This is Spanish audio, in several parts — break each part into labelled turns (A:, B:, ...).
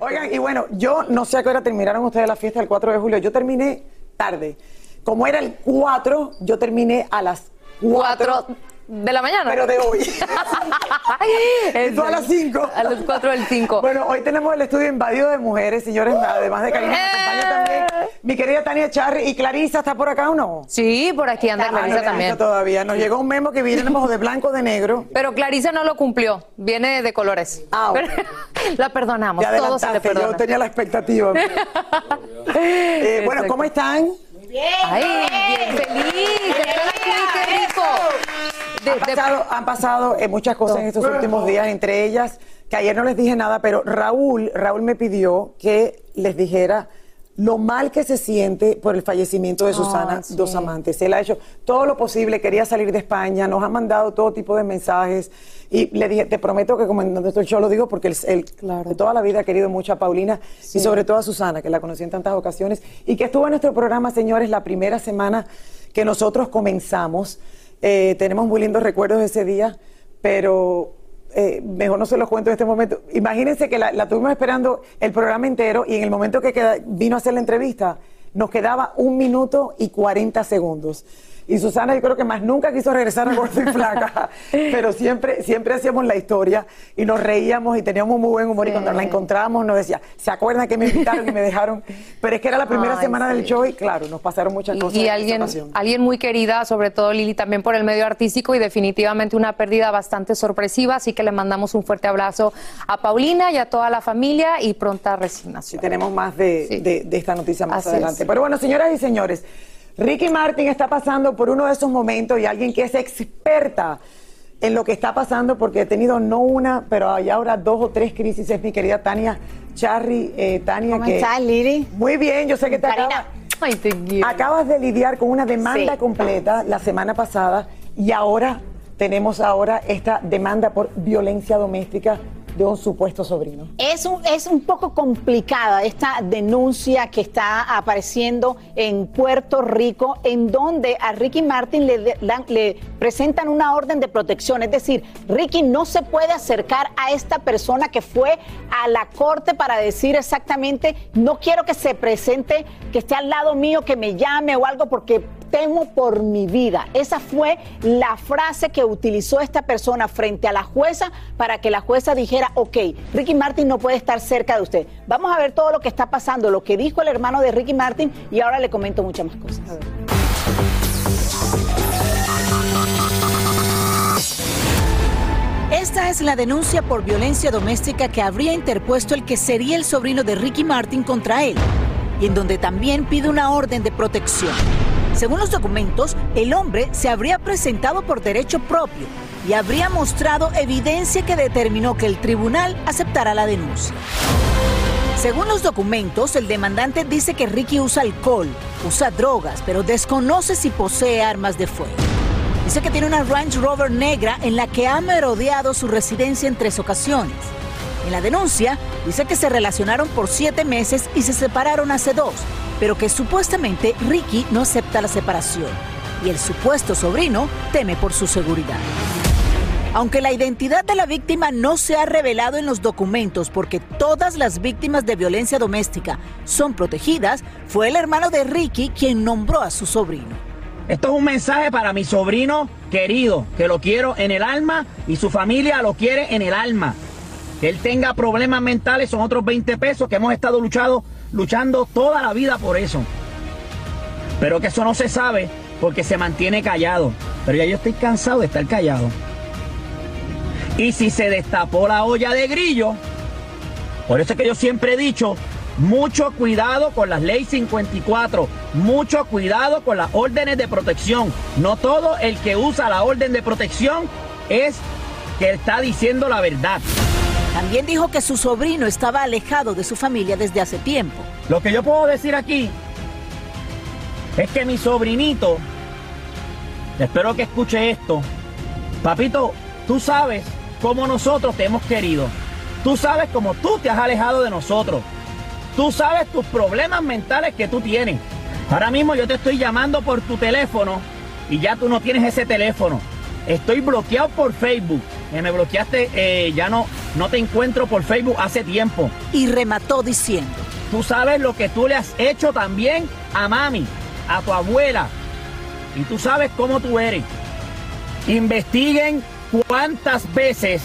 A: Oigan, y bueno, yo no sé a qué hora terminaron ustedes la fiesta del 4 de julio. Yo terminé tarde. Como era el 4, yo terminé a las 4.
B: Cuatro de la mañana.
A: Pero de hoy.
B: Es
A: Tú a las 5.
B: A las 4 del 5.
A: Bueno, hoy tenemos el estudio invadido de mujeres, señores, además de Karina, acompaña también mi querida Tania Charri y Clarisa, ¿está por acá o no?
B: Sí, por aquí anda
A: Ah, no
B: Clarisa
A: he visto
B: también.
A: todavía. Nos llegó un memo que viene de blanco, de negro.
B: Pero Clarisa no lo cumplió. Viene de colores.
A: Ah.
B: Pero- la perdonamos.
A: Te
B: Todo se le
A: yo tenía la expectativa. Eh, bueno, ¿cómo están?
B: Ay, bien feliz. estar aquí, qué rico. De-
A: Han pasado, han pasado eh, muchas cosas en estos últimos días, entre ellas, que ayer no les dije nada, pero Raúl, Raúl me pidió que les dijera lo mal que se siente por el fallecimiento de Susana
B: sí.
A: Dos Amantes. Él ha hecho todo lo posible, quería salir de España, nos ha mandado todo tipo de mensajes y le dije, te prometo que como show lo digo porque él, él de toda la vida ha querido mucho a Paulina y sobre todo a Susana, que la conocí en tantas ocasiones y que estuvo en nuestro programa, señores, la primera semana que nosotros comenzamos. Eh, tenemos muy lindos recuerdos de ese día, pero eh, mejor no se los cuento en este momento. Imagínense que la, la tuvimos esperando el programa entero y en el momento que vino a hacer la entrevista nos quedaba un minuto y 40 segundos. Y Susana yo creo que más nunca quiso regresar a Gordo y Flaca, pero siempre, siempre hacíamos la historia y nos reíamos y teníamos muy buen humor y cuando la encontrábamos nos decía, ¿se acuerdan que me invitaron y me dejaron? Pero es que era la primera
B: Ay,
A: semana del show y claro, nos pasaron muchas
B: y,
A: cosas.
B: y alguien, alguien muy querida, sobre todo Lili, también por el medio artístico y definitivamente una pérdida bastante sorpresiva. Así que le mandamos un fuerte abrazo a Paulina y a toda la familia y pronta resignación.
A: tenemos más de,
B: Sí.
A: de- de esta noticia más
B: Así
A: adelante.
B: es.
A: Pero bueno, señoras y señores, Ricky Martin está pasando por uno de esos momentos y alguien que es experta en lo que está pasando porque he tenido no una, pero hay ahora dos o tres crisis. Es mi querida Tania Charry. Eh, Tania,
C: ¿Cómo
A: que-
C: estás, Lili?
A: Muy bien, yo sé que te acabas,
B: Ay, te
A: acabas de lidiar con una demanda
C: Sí.
A: completa la semana pasada y ahora tenemos ahora esta demanda por violencia doméstica de un supuesto sobrino.
C: Es un, es un poco complicada esta denuncia que está apareciendo en Puerto Rico, en donde a Ricky Martin le, le presentan una orden de protección. Es decir, Ricky no se puede acercar a esta persona que fue a la corte para decir exactamente, no quiero que se presente, que esté al lado mío, que me llame o algo, porque temo por mi vida. Esa fue la frase que utilizó esta persona frente a la jueza para que la jueza dijera, ok, Ricky Martin no puede estar cerca de usted. Vamos a ver todo lo que está pasando, lo que dijo el hermano de Ricky Martin y ahora le comento muchas más cosas.
D: Esta es la denuncia por violencia doméstica que habría interpuesto el que sería el sobrino de Ricky Martin contra él, y en donde también pide una orden de protección. Según los documentos, el hombre se habría presentado por derecho propio y habría mostrado evidencia que determinó que el tribunal aceptara la denuncia. Según los documentos, el demandante dice que Ricky usa alcohol, usa drogas, pero desconoce si posee armas de fuego. Dice que tiene una Range Rover negra en la que ha merodeado su residencia en tres ocasiones. En la denuncia dice que se relacionaron por siete meses y se separaron hace dos, pero que supuestamente Ricky no acepta la separación y el supuesto sobrino teme por su seguridad. Aunque la identidad de la víctima no se ha revelado en los documentos porque todas las víctimas de violencia doméstica son protegidas, fue el hermano de Ricky quien nombró a su sobrino.
E: Esto es un mensaje para mi sobrino querido, que lo quiero en el alma y su familia lo quiere en el alma. Que él tenga problemas mentales son otros 20 pesos que hemos estado luchado, luchando toda la vida por eso. Pero que eso no se sabe porque se mantiene callado. Pero ya yo estoy cansado de estar callado. Y si se destapó la olla de grillo, por eso es que yo siempre he dicho, mucho cuidado con las leyes 54, mucho cuidado con las órdenes de protección. No todo el que usa la orden de protección es que está diciendo la verdad.
D: También dijo que su sobrino estaba alejado de su familia desde hace tiempo.
E: Lo que yo puedo decir aquí es que mi sobrinito, espero que escuche esto, papito, tú sabes cómo nosotros te hemos querido. Tú sabes cómo tú te has alejado de nosotros. Tú sabes tus problemas mentales que tú tienes. Ahora mismo yo te estoy llamando por tu teléfono y ya tú no tienes ese teléfono. Estoy bloqueado por Facebook. me bloqueaste, eh, ya no, no te encuentro por Facebook hace tiempo.
D: Y remató diciendo.
E: Tú sabes lo que tú le has hecho también a mami, a tu abuela. Y tú sabes cómo tú eres. Investiguen cuántas veces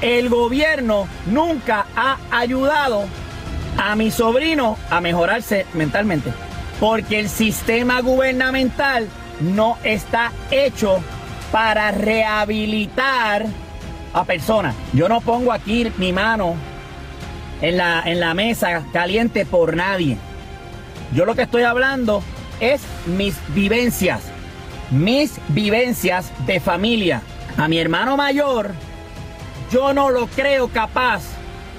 E: el gobierno nunca ha ayudado a mi sobrino a mejorarse mentalmente. Porque el sistema gubernamental no está hecho para rehabilitar a personas. Yo no pongo aquí mi mano en la, en la mesa caliente por nadie. Yo lo que estoy hablando es mis vivencias, mis vivencias de familia. A mi hermano mayor, yo no lo creo capaz.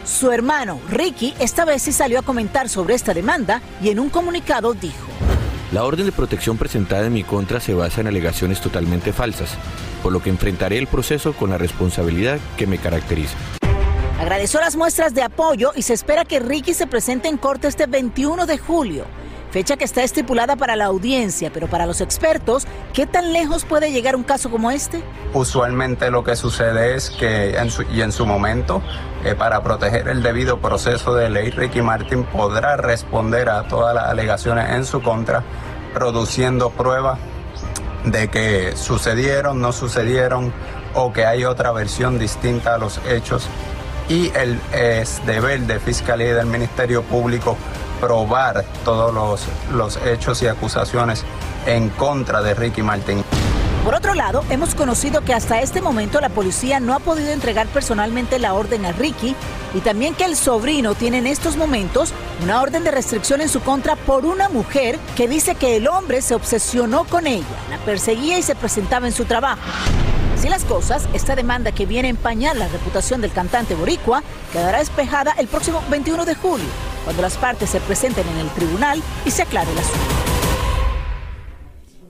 D: Su hermano, Ricky, esta vez sí salió a comentar sobre esta demanda y en un comunicado dijo.
F: La orden de protección presentada en mi contra se basa en alegaciones totalmente falsas, por lo que enfrentaré el proceso con la responsabilidad que me caracteriza.
D: Agradeció las muestras de apoyo y se espera que Ricky se presente en corte este 21 de julio, fecha que está estipulada para la audiencia, pero para los expertos, ¿qué tan lejos puede llegar un caso como este?
G: Usualmente lo que sucede es que en su, y en su momento, eh, para proteger el debido proceso de ley, Ricky Martin podrá responder a todas las alegaciones en su contra, produciendo pruebas de que sucedieron, no sucedieron o que hay otra versión distinta a los hechos. Y el es deber de Fiscalía y del Ministerio Público probar todos los, los hechos y acusaciones en contra de Ricky Martin.
D: Por otro lado, hemos conocido que hasta este momento la policía no ha podido entregar personalmente la orden a Ricky y también que el sobrino tiene en estos momentos una orden de restricción en su contra por una mujer que dice que el hombre se obsesionó con ella, la perseguía y se presentaba en su trabajo. Así las cosas, esta demanda que viene a empañar la reputación del cantante boricua quedará despejada el próximo 21 de julio cuando las partes se presenten en el tribunal y se aclare el asunto.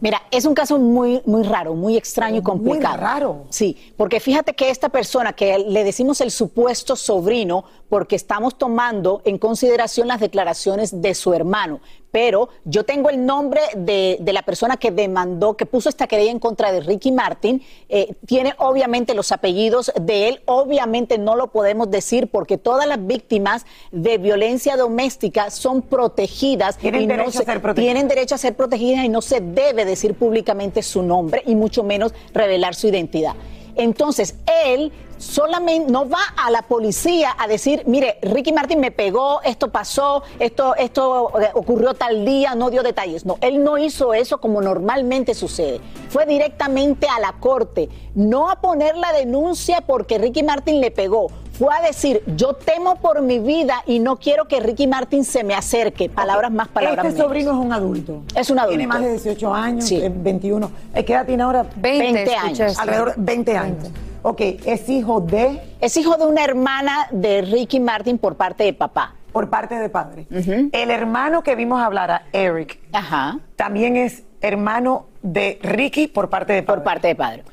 C: Mira, es un caso muy, muy raro, muy extraño y complicado.
A: Muy raro.
C: Sí, porque fíjate que esta persona que le decimos el supuesto sobrino, porque estamos tomando en consideración las declaraciones de su hermano, pero yo tengo el nombre de, la persona que demandó, que puso esta querella en contra de Ricky Martin. Eh, tiene obviamente los apellidos de él. Obviamente no lo podemos decir porque todas las víctimas de violencia doméstica son protegidas.
A: Tienen, derecho, a ser protegidas.
C: tienen derecho a ser protegidas y no se debe decir públicamente su nombre y mucho menos revelar su identidad. Entonces, él solamente no va a la policía a decir, mire, Ricky Martin me pegó, esto pasó, esto, esto eh, ocurrió tal día, no dio detalles. No, él no hizo eso como normalmente sucede. Fue directamente a la corte, no a poner la denuncia porque Ricky Martin le pegó. Fue a decir, yo temo por mi vida y no quiero que Ricky Martin se me acerque. Palabras más, palabras
A: Este sobrino es un adulto.
C: Es un adulto.
A: Tiene más de 18 años, 21. ¿Qué edad tiene ahora?
B: 20, años.
A: Alrededor de 20 años. Ok, es hijo de...
C: Es hijo de una hermana de Ricky Martin por parte de papá.
A: Por parte de padre. El hermano que vimos hablar a Eric
C: Ajá.
A: también es hermano de Ricky por parte de padre.
C: Por parte de padre.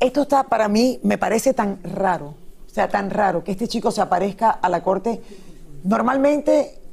A: Esto está para mí, me parece tan raro, sea, tan raro que este chico se aparezca a la corte. Normalmente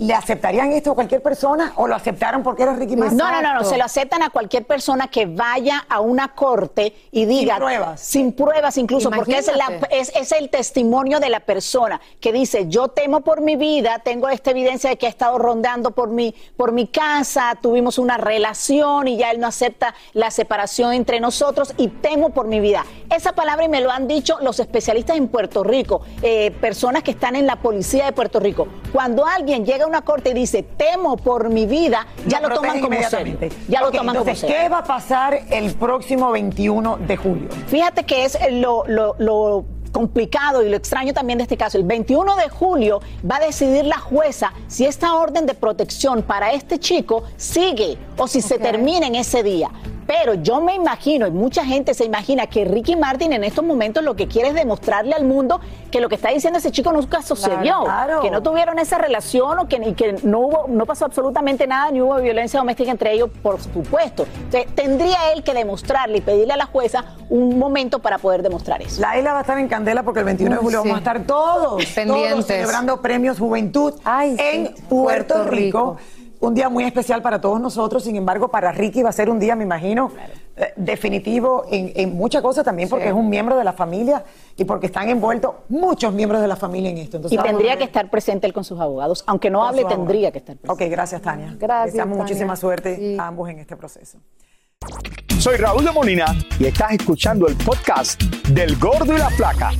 A: ¿Le aceptarían esto a cualquier persona o lo aceptaron porque era Ricky Martin?
C: No, no, no, no, se lo aceptan a cualquier persona que vaya a una corte y diga.
A: Sin pruebas.
C: Sin pruebas incluso, porque es, la, es, es, el testimonio de la persona que dice: Yo temo por mi vida, tengo esta evidencia de que ha estado rondando por mi, por mi casa, tuvimos una relación y ya él no acepta la separación entre nosotros y temo por mi vida. Esa palabra y me lo han dicho los especialistas en Puerto Rico, eh, personas que están en la policía de Puerto Rico. Cuando alguien llega a una corte y dice, temo por mi vida, ya lo, toman como serio. Ya lo toman
A: entonces,
C: como
A: ¿qué va a pasar el próximo 21 de julio?
C: Fíjate que es lo, lo, lo complicado y lo extraño también de este caso, el 21 de julio va a decidir la jueza si esta orden de protección para este chico sigue o si se termina en ese día. Pero yo me imagino, y mucha gente se imagina, que Ricky Martin en estos momentos lo que quiere es demostrarle al mundo que lo que está diciendo ese chico nunca sucedió, que no tuvieron esa relación o que, que no, hubo, no pasó absolutamente nada, ni hubo violencia doméstica entre ellos, por supuesto. Entonces, tendría él que demostrarle y pedirle a la jueza un momento para poder demostrar eso.
A: La isla va a estar en candela porque el 21 de julio vamos a estar todos, todos celebrando premios Juventud en Puerto, Rico un día muy especial para todos nosotros, sin embargo, para Ricky va a ser un día, me imagino, eh, definitivo en, muchas cosas también, porque es un miembro de la familia y porque están envueltos muchos miembros de la familia en esto.
C: y tendría que estar presente él con sus abogados, aunque no hable, tendría que estar presente.
A: Ok, gracias, Tania.
B: Gracias.
A: Deseamos muchísima suerte a ambos en este proceso.
H: Soy Raúl de Molina y estás escuchando el podcast del Gordo y la Flaca.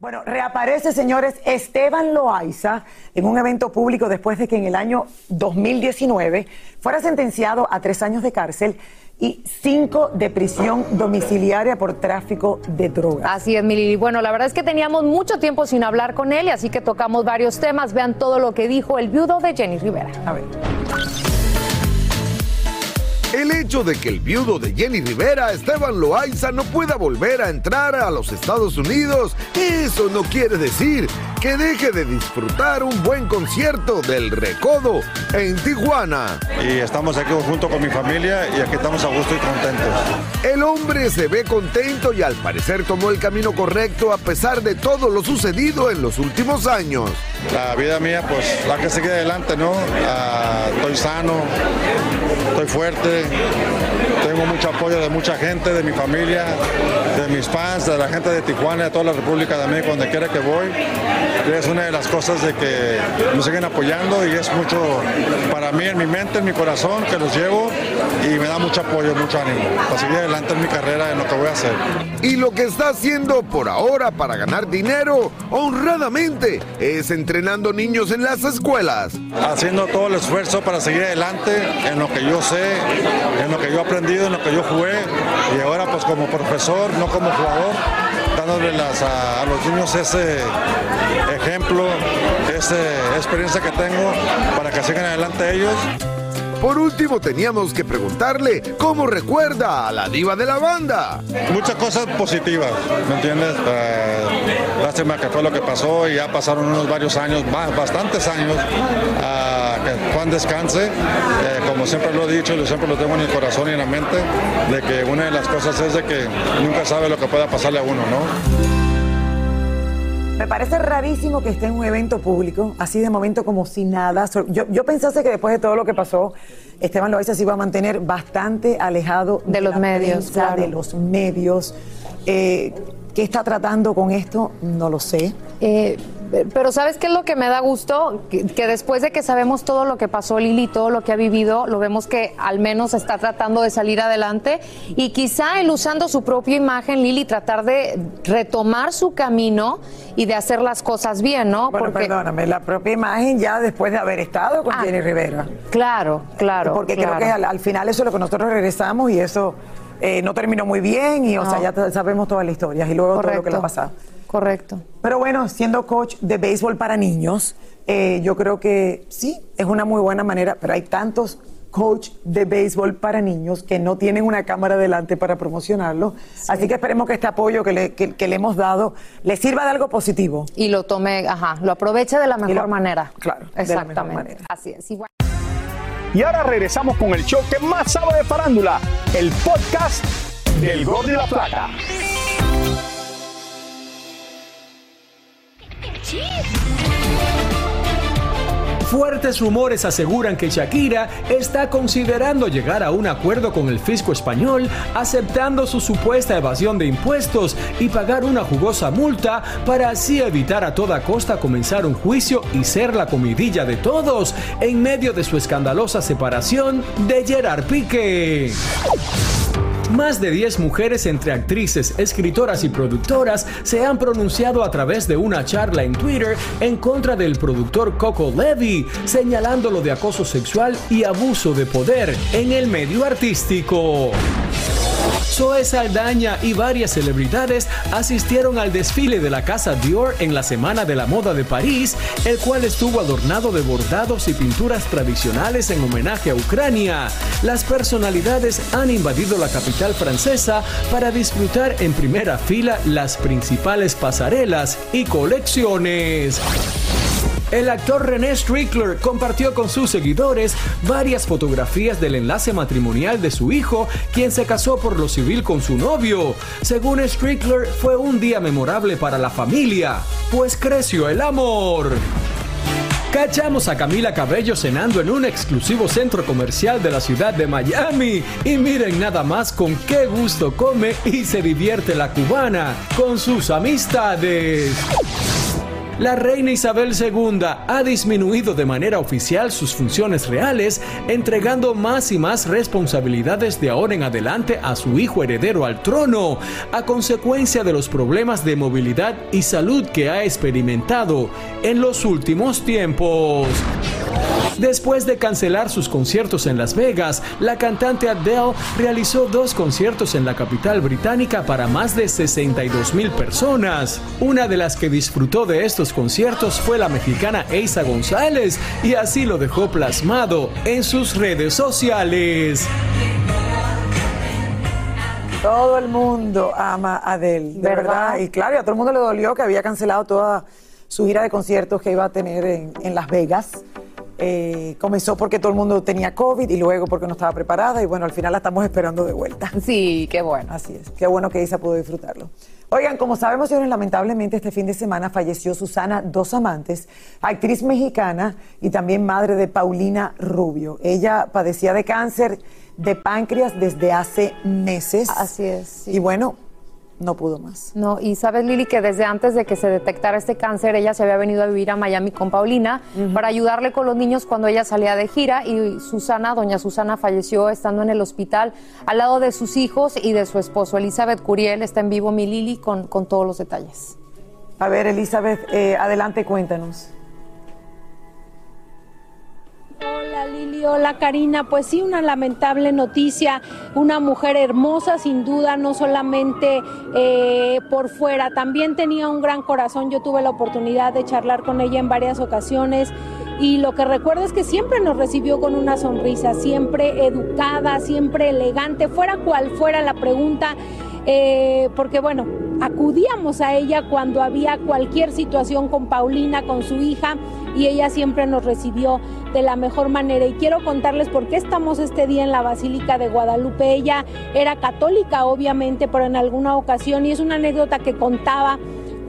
A: Bueno, reaparece, señores, Esteban Loaiza en un evento público después de que en el año 2019 fuera sentenciado a tres años de cárcel y cinco de prisión domiciliaria por tráfico de drogas.
B: Así es, Milili. Bueno, la verdad es que teníamos mucho tiempo sin hablar con él y así que tocamos varios temas. Vean todo lo que dijo el viudo de Jenny Rivera.
A: A ver.
I: El hecho de que el viudo de Jenny Rivera, Esteban Loaiza, no pueda volver a entrar a los Estados Unidos, eso no quiere decir que deje de disfrutar un buen concierto del Recodo en Tijuana.
J: Y estamos aquí junto con mi familia y aquí estamos a gusto y contentos.
I: El hombre se ve contento y al parecer tomó el camino correcto a pesar de todo lo sucedido en los últimos años.
J: La vida mía, pues la que sigue adelante, ¿no? Ah, estoy sano, estoy fuerte, tengo mucho apoyo de mucha gente, de mi familia, de mis fans, de la gente de Tijuana, de toda la República de México, donde quiera que voy. Es una de las cosas de que me siguen apoyando y es mucho para mí, en mi mente, en mi corazón, que los llevo y me da mucho apoyo, mucho ánimo para seguir adelante en mi carrera, en lo que voy a hacer.
I: Y lo que está haciendo por ahora para ganar dinero honradamente es entrenando niños en las escuelas.
J: Haciendo todo el esfuerzo para seguir adelante en lo que yo sé, en lo que yo he aprendido, en lo que yo jugué y ahora pues como profesor, no como jugador, dándole a, los niños ese ejemplo, esa experiencia que tengo para que sigan adelante ellos.
I: Por último, teníamos que preguntarle cómo recuerda a la diva de la banda.
J: Muchas cosas positivas, ¿me entiendes? Eh, lástima que fue lo que pasó y ya pasaron unos varios años, bastantes años, a que Juan descanse. Eh, como siempre lo he dicho, yo siempre lo tengo en el corazón y en la mente, de que una de las cosas es de que nunca sabe lo que pueda pasarle a uno, ¿no?
A: Me parece rarísimo que esté en un evento público, así de momento como si nada. Yo, yo pensase que después de todo lo que pasó, Esteban Loaiza se iba a mantener bastante alejado
B: de, los medios,
A: de los medios. Eh, ¿Qué está tratando con esto? No lo sé.
B: Eh, pero ¿sabes qué es lo que me da gusto? Que, después de que sabemos todo lo que pasó Lili, todo lo que ha vivido, lo vemos que al menos está tratando de salir adelante y quizá él usando su propia imagen, Lili, tratar de retomar su camino y de hacer las cosas bien, ¿no?
A: Bueno, perdóname, la propia imagen ya después de haber estado con ah, Jenny Rivera.
B: Claro, claro.
A: Porque creo que al, final eso es lo que nosotros regresamos y eso eh, no terminó muy bien y, o sea, ya sabemos todas las historias y luego todo lo que le ha pasado.
B: Correcto.
A: Pero bueno, siendo coach de béisbol para niños, eh, yo creo que sí, es una muy buena manera, pero hay tantos coach de béisbol para niños que no tienen una cámara delante para promocionarlo. Así que esperemos que este apoyo que le, que, le, hemos dado le sirva de algo positivo.
B: Y lo tome, ajá, lo aproveche de la mejor manera.
A: Claro,
B: exactamente. Así es. Igual.
H: Y ahora regresamos con el show que más sabe de farándula, el podcast del Gol de la Plata.
K: Fuertes rumores aseguran que Shakira está considerando llegar a un acuerdo con el fisco español, aceptando su supuesta evasión de impuestos y pagar una jugosa multa para así evitar a toda costa comenzar un juicio y ser la comidilla de todos en medio de su escandalosa separación de Gerard Pique. Más de 10 mujeres entre actrices, escritoras y productoras se han pronunciado a través de una charla en Twitter en contra del productor Coco Levy, señalándolo de acoso sexual y abuso de poder en el medio artístico. Zoe Saldaña y varias celebridades asistieron al desfile de la casa Dior en la Semana de la Moda de París, el cual estuvo adornado de bordados y pinturas tradicionales en homenaje a Ucrania. Las personalidades han invadido la capital francesa para disfrutar en primera fila las principales pasarelas y colecciones. El actor René Strickler compartió con sus seguidores varias fotografías del enlace matrimonial de su hijo, quien se casó por lo civil con su novio. Según Strickler, fue un día memorable para la familia, pues creció el amor. Cachamos a Camila Cabello cenando en un exclusivo centro comercial de la ciudad de Miami. Y miren nada más con qué gusto come y se divierte la cubana con sus amistades la reina Isabel II ha disminuido de manera oficial sus funciones reales, entregando más y más responsabilidades de ahora en adelante a su hijo heredero al trono, a consecuencia de los problemas de movilidad y salud que ha experimentado en los últimos tiempos. Después de cancelar sus conciertos en Las Vegas, la cantante Adele realizó dos conciertos en la capital británica para más de 62 mil personas. Una de las que disfrutó de estos conciertos fue la mexicana Eiza González y así lo dejó plasmado en sus redes sociales.
A: Todo el mundo ama a Adele, de verdad. Y claro, a todo el mundo le dolió que había cancelado toda su gira de conciertos que iba a tener en, en Las Vegas. Eh, comenzó porque todo el mundo tenía COVID y luego porque no estaba preparada y bueno, al final la estamos esperando de vuelta.
B: Sí, qué bueno.
A: Así es, qué bueno que Isa pudo disfrutarlo. Oigan, como sabemos, señores, lamentablemente este fin de semana falleció Susana Dos Amantes, actriz mexicana y también madre de Paulina Rubio. Ella padecía de cáncer de páncreas desde hace meses.
B: Así es.
A: Y bueno, no pudo más.
B: No, y sabes, Lili, que desde antes de que se detectara este cáncer, ella se había venido a vivir a Miami con Paulina para ayudarle con los niños cuando ella salía de gira y Susana, doña Susana, falleció estando en el hospital al lado de sus hijos y de su esposo. Elizabeth Curiel está en vivo, mi Lili, con, con todos los detalles.
A: A ver, Elizabeth, eh, adelante, cuéntanos.
L: Hola Lili, hola Karina. Pues sí, una lamentable noticia. Una mujer hermosa, sin duda, no solamente eh, por fuera, también tenía un gran corazón. Yo tuve la oportunidad de charlar con ella en varias ocasiones y lo que recuerdo es que siempre nos recibió con una sonrisa, siempre educada, siempre elegante, fuera cual fuera la pregunta. Eh, porque bueno, acudíamos a ella cuando había cualquier situación con Paulina, con su hija, y ella siempre nos recibió de la mejor manera. Y quiero contarles por qué estamos este día en la Basílica de Guadalupe. Ella era católica, obviamente, pero en alguna ocasión, y es una anécdota que contaba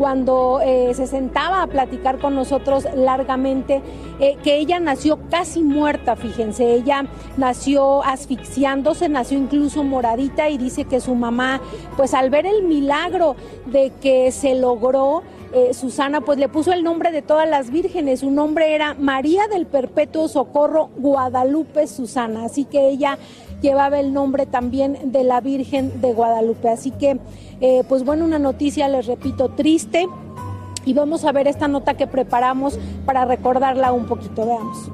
L: cuando eh, se sentaba a platicar con nosotros largamente, eh, que ella nació casi muerta, fíjense, ella nació asfixiándose, nació incluso moradita y dice que su mamá, pues al ver el milagro de que se logró, eh, Susana pues le puso el nombre de todas las vírgenes, su nombre era María del Perpetuo Socorro Guadalupe Susana, así que ella llevaba el nombre también de la Virgen de Guadalupe, así que eh, pues bueno, una noticia, les repito, triste. Y vamos a ver esta nota que preparamos para recordarla un poquito. Veamos.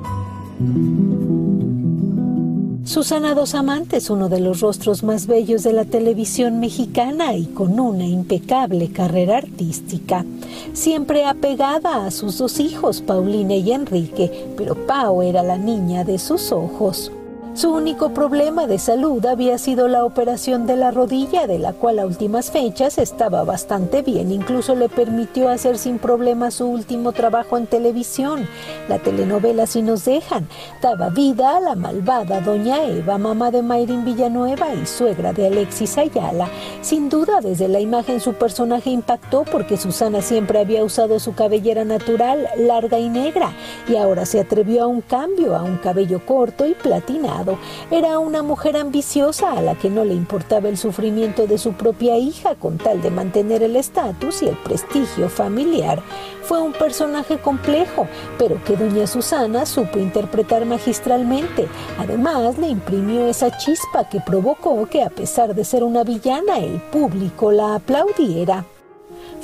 M: Susana Dos Amantes, uno de los rostros más bellos de la televisión mexicana y con una impecable carrera artística. Siempre apegada a sus dos hijos, Paulina y Enrique, pero Pau era la niña de sus ojos. Su único problema de salud había sido la operación de la rodilla, de la cual a últimas fechas estaba bastante bien. Incluso le permitió hacer sin problema su último trabajo en televisión, la telenovela Si nos dejan. Daba vida a la malvada doña Eva, mamá de Mayrin Villanueva y suegra de Alexis Ayala. Sin duda, desde la imagen su personaje impactó porque Susana siempre había usado su cabellera natural, larga y negra, y ahora se atrevió a un cambio, a un cabello corto y platinado era una mujer ambiciosa a la que no le importaba el sufrimiento de su propia hija con tal de mantener el estatus y el prestigio familiar. Fue un personaje complejo, pero que doña Susana supo interpretar magistralmente. Además, le imprimió esa chispa que provocó que a pesar de ser una villana, el público la aplaudiera.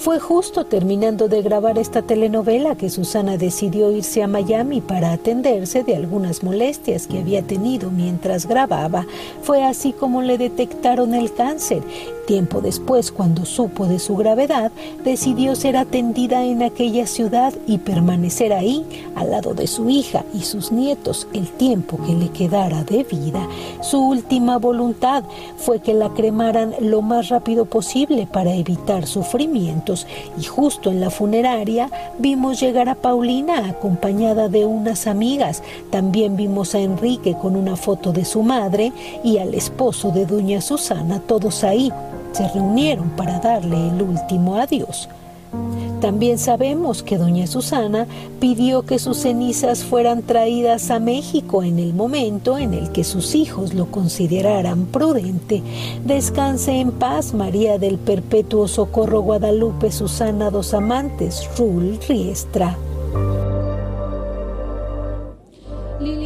M: Fue justo terminando de grabar esta telenovela que Susana decidió irse a Miami para atenderse de algunas molestias que había tenido mientras grababa. Fue así como le detectaron el cáncer Tiempo después, cuando supo de su gravedad, decidió ser atendida en aquella ciudad y permanecer ahí, al lado de su hija y sus nietos, el tiempo que le quedara de vida. Su última voluntad fue que la cremaran lo más rápido posible para evitar sufrimientos y justo en la funeraria vimos llegar a Paulina acompañada de unas amigas. También vimos a Enrique con una foto de su madre y al esposo de doña Susana, todos ahí se reunieron para darle el último adiós. También sabemos que doña Susana pidió que sus cenizas fueran traídas a México en el momento en el que sus hijos lo consideraran prudente. Descanse en paz María del Perpetuo Socorro Guadalupe Susana Dos Amantes, Rul Riestra.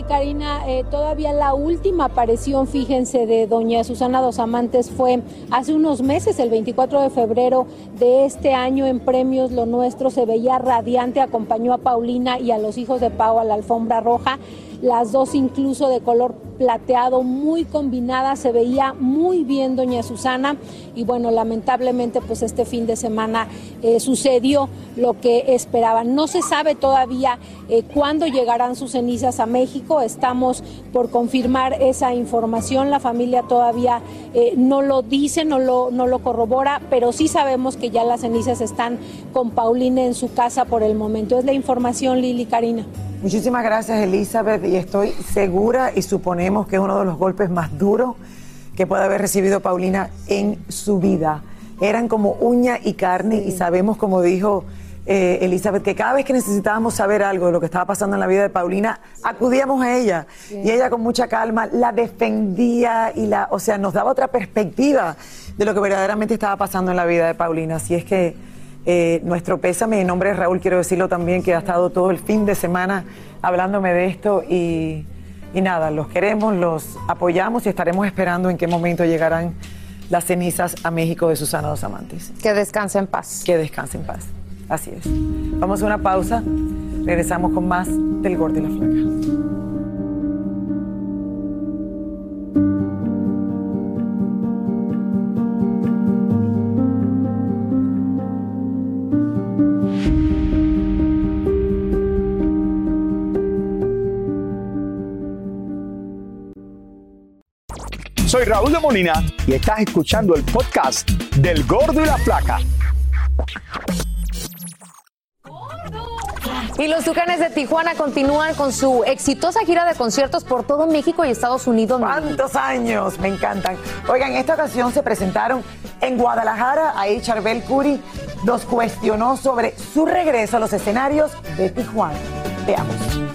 L: Karina, eh, todavía la última aparición, fíjense, de doña Susana Dos Amantes fue hace unos meses, el 24 de febrero de este año en Premios Lo Nuestro, se veía radiante, acompañó a Paulina y a los hijos de Pau a la alfombra roja las dos incluso de color plateado, muy combinada, se veía muy bien doña Susana. Y bueno, lamentablemente pues este fin de semana eh, sucedió lo que esperaban. No se sabe todavía eh, cuándo llegarán sus cenizas a México, estamos por confirmar esa información, la familia todavía eh, no lo dice, no lo, no lo corrobora, pero sí sabemos que ya las cenizas están con Paulina en su casa por el momento. Es la información, Lili Karina.
A: Muchísimas gracias, Elizabeth, y estoy segura y suponemos que es uno de los golpes más duros que puede haber recibido Paulina en su vida. Eran como uña y carne y sabemos, como dijo eh, Elizabeth, que cada vez que necesitábamos saber algo de lo que estaba pasando en la vida de Paulina, acudíamos a ella y ella con mucha calma la defendía y la, o sea, nos daba otra perspectiva de lo que verdaderamente estaba pasando en la vida de Paulina. Así es que eh, nuestro pésame, en nombre de Raúl quiero decirlo también, que ha estado todo el fin de semana hablándome de esto y, y nada, los queremos, los apoyamos y estaremos esperando en qué momento llegarán las cenizas a México de Susana Dos Amantes.
B: Que descanse en paz.
A: Que descanse en paz. Así es. Vamos a una pausa. Regresamos con más del Gordo y la Flaca.
H: Soy Raúl de Molina y estás escuchando el podcast del Gordo y la Flaca.
B: Y los Tucanes de Tijuana continúan con su exitosa gira de conciertos por todo México y Estados Unidos.
A: ¿Cuántos años? Me encantan. Oigan, en esta ocasión se presentaron en Guadalajara. Ahí Charbel Curi nos cuestionó sobre su regreso a los escenarios de Tijuana. Veamos.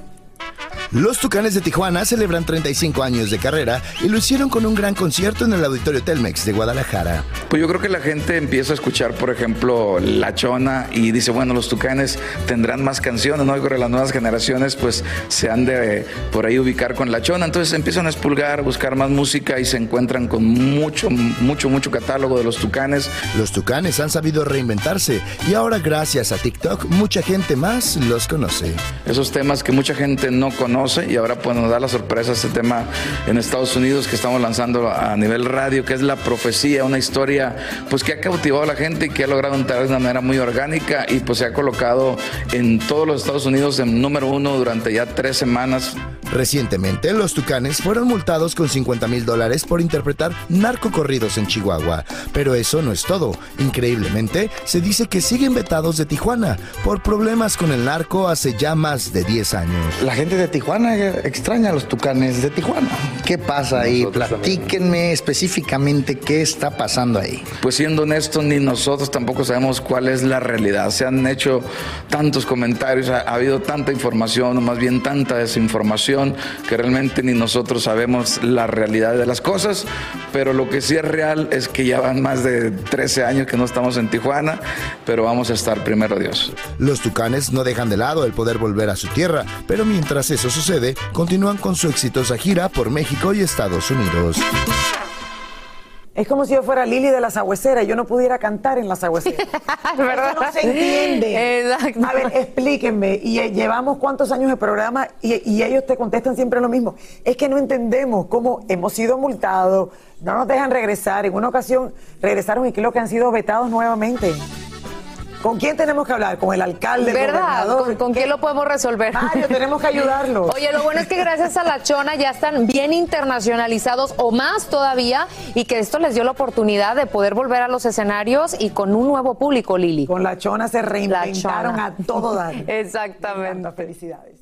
N: Los Tucanes de Tijuana celebran 35 años de carrera y lo hicieron con un gran concierto en el Auditorio Telmex de Guadalajara.
O: Pues yo creo que la gente empieza a escuchar, por ejemplo, La Chona y dice, bueno, los Tucanes tendrán más canciones, ¿no? Y las nuevas generaciones pues se han de por ahí ubicar con La Chona. Entonces empiezan a expulgar, buscar más música y se encuentran con mucho, mucho, mucho catálogo de los Tucanes.
N: Los Tucanes han sabido reinventarse y ahora gracias a TikTok mucha gente más los conoce.
O: Esos temas que mucha gente no conoce y ahora pues nos da la sorpresa este tema en Estados Unidos que estamos lanzando a nivel radio, que es la profecía, una historia pues que ha cautivado a la gente y que ha logrado entrar de una manera muy orgánica y pues se ha colocado en todos los Estados Unidos en número uno durante ya tres semanas.
N: Recientemente, los Tucanes fueron multados con 50 mil dólares por interpretar narcocorridos en Chihuahua. Pero eso no es todo. Increíblemente, se dice que siguen vetados de Tijuana por problemas con el narco hace ya más de 10 años.
P: La gente de Tijuana extraña a los Tucanes de Tijuana. ¿Qué pasa ahí? Platíquenme específicamente qué está pasando ahí.
O: Pues siendo honesto, ni nosotros tampoco sabemos cuál es la realidad. Se han hecho tantos comentarios, ha, ha habido tanta información, o más bien tanta desinformación que realmente ni nosotros sabemos la realidad de las cosas, pero lo que sí es real es que ya van más de 13 años que no estamos en Tijuana, pero vamos a estar primero Dios.
N: Los tucanes no dejan de lado el poder volver a su tierra, pero mientras eso sucede, continúan con su exitosa gira por México y Estados Unidos.
A: Es como si yo fuera Lili de la Sagüecera y yo no pudiera cantar en la Sagüecera.
B: ¿Verdad?
A: no se entiende.
B: Exacto.
A: A ver, explíquenme. Y eh, llevamos cuántos años de programa y, y ellos te contestan siempre lo mismo. Es que no entendemos cómo hemos sido multados, no nos dejan regresar. En una ocasión regresaron y creo que han sido vetados nuevamente. ¿Con quién tenemos que hablar? ¿Con el alcalde?
B: ¿Verdad? ¿Con, con quién lo podemos resolver?
A: Mario, tenemos que ayudarlos.
B: Oye, lo bueno es que gracias a la Chona ya están bien internacionalizados o más todavía y que esto les dio la oportunidad de poder volver a los escenarios y con un nuevo público, Lili.
A: Con la Chona se reinventaron
B: Chona.
A: a todo dar.
B: Exactamente.
A: Felicidades.